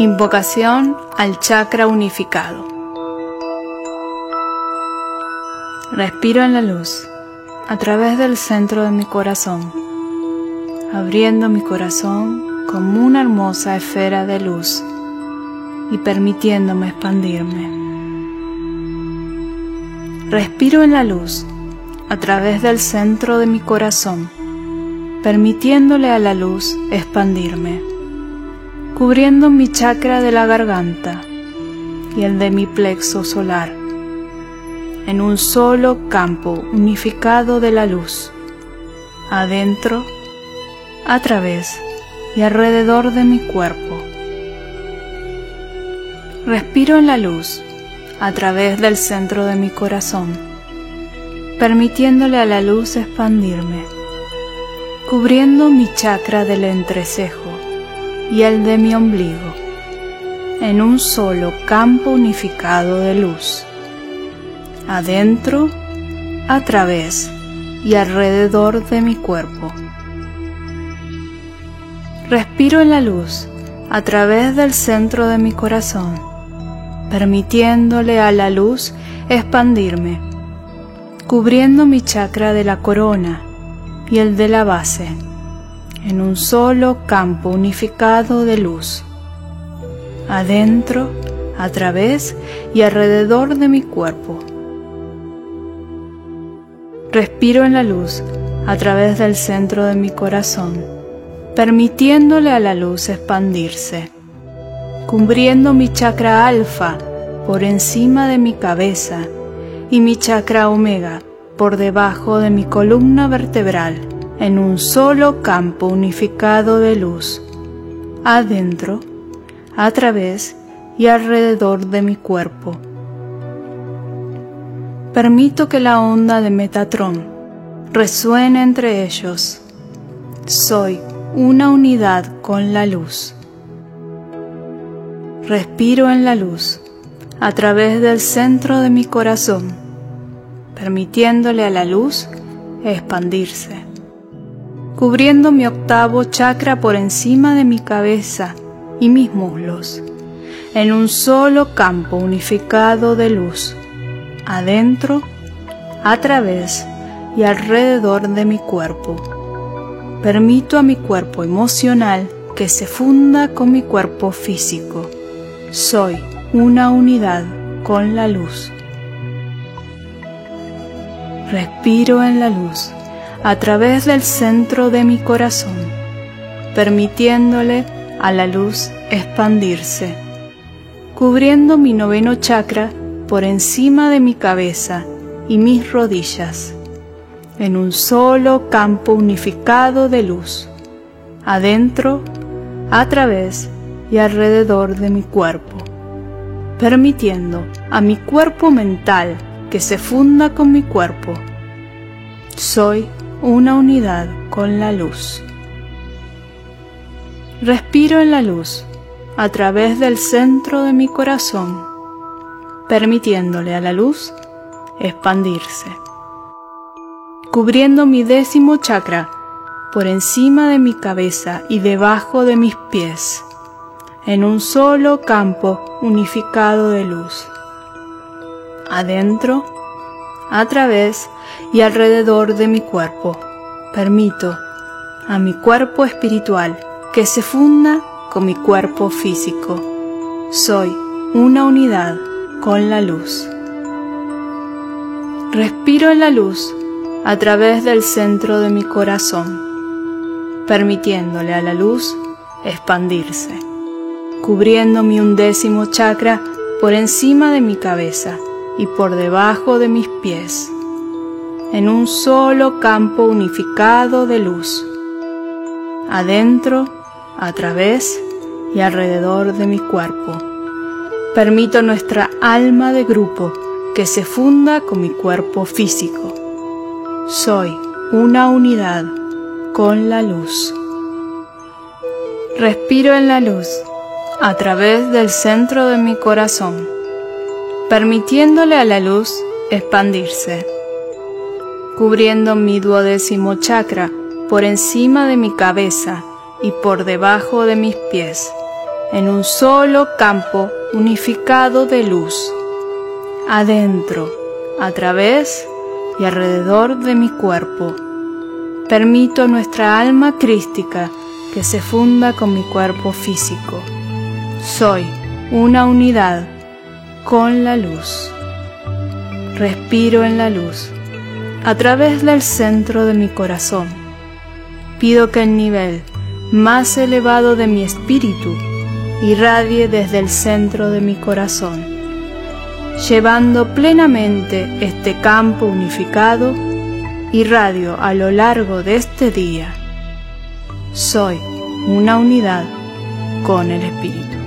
Invocación al chakra unificado. Respiro en la luz a través del centro de mi corazón, abriendo mi corazón como una hermosa esfera de luz y permitiéndome expandirme. Respiro en la luz a través del centro de mi corazón, permitiéndole a la luz expandirme cubriendo mi chakra de la garganta y el de mi plexo solar, en un solo campo unificado de la luz, adentro, a través y alrededor de mi cuerpo. Respiro en la luz a través del centro de mi corazón, permitiéndole a la luz expandirme, cubriendo mi chakra del entrecejo y el de mi ombligo, en un solo campo unificado de luz, adentro, a través y alrededor de mi cuerpo. Respiro en la luz a través del centro de mi corazón, permitiéndole a la luz expandirme, cubriendo mi chakra de la corona y el de la base en un solo campo unificado de luz, adentro, a través y alrededor de mi cuerpo. Respiro en la luz a través del centro de mi corazón, permitiéndole a la luz expandirse, cubriendo mi chakra alfa por encima de mi cabeza y mi chakra omega por debajo de mi columna vertebral en un solo campo unificado de luz, adentro, a través y alrededor de mi cuerpo. Permito que la onda de Metatron resuene entre ellos. Soy una unidad con la luz. Respiro en la luz a través del centro de mi corazón, permitiéndole a la luz expandirse cubriendo mi octavo chakra por encima de mi cabeza y mis muslos, en un solo campo unificado de luz, adentro, a través y alrededor de mi cuerpo. Permito a mi cuerpo emocional que se funda con mi cuerpo físico. Soy una unidad con la luz. Respiro en la luz a través del centro de mi corazón, permitiéndole a la luz expandirse, cubriendo mi noveno chakra por encima de mi cabeza y mis rodillas, en un solo campo unificado de luz, adentro, a través y alrededor de mi cuerpo, permitiendo a mi cuerpo mental que se funda con mi cuerpo. Soy una unidad con la luz. Respiro en la luz a través del centro de mi corazón, permitiéndole a la luz expandirse, cubriendo mi décimo chakra por encima de mi cabeza y debajo de mis pies, en un solo campo unificado de luz. Adentro, a través y alrededor de mi cuerpo. Permito a mi cuerpo espiritual que se funda con mi cuerpo físico. Soy una unidad con la luz. Respiro la luz a través del centro de mi corazón, permitiéndole a la luz expandirse, cubriendo mi undécimo chakra por encima de mi cabeza y por debajo de mis pies en un solo campo unificado de luz, adentro, a través y alrededor de mi cuerpo. Permito nuestra alma de grupo que se funda con mi cuerpo físico. Soy una unidad con la luz. Respiro en la luz a través del centro de mi corazón, permitiéndole a la luz expandirse cubriendo mi duodécimo chakra por encima de mi cabeza y por debajo de mis pies, en un solo campo unificado de luz, adentro, a través y alrededor de mi cuerpo. Permito a nuestra alma crística que se funda con mi cuerpo físico. Soy una unidad con la luz. Respiro en la luz a través del centro de mi corazón. Pido que el nivel más elevado de mi espíritu irradie desde el centro de mi corazón, llevando plenamente este campo unificado, irradio a lo largo de este día. Soy una unidad con el espíritu.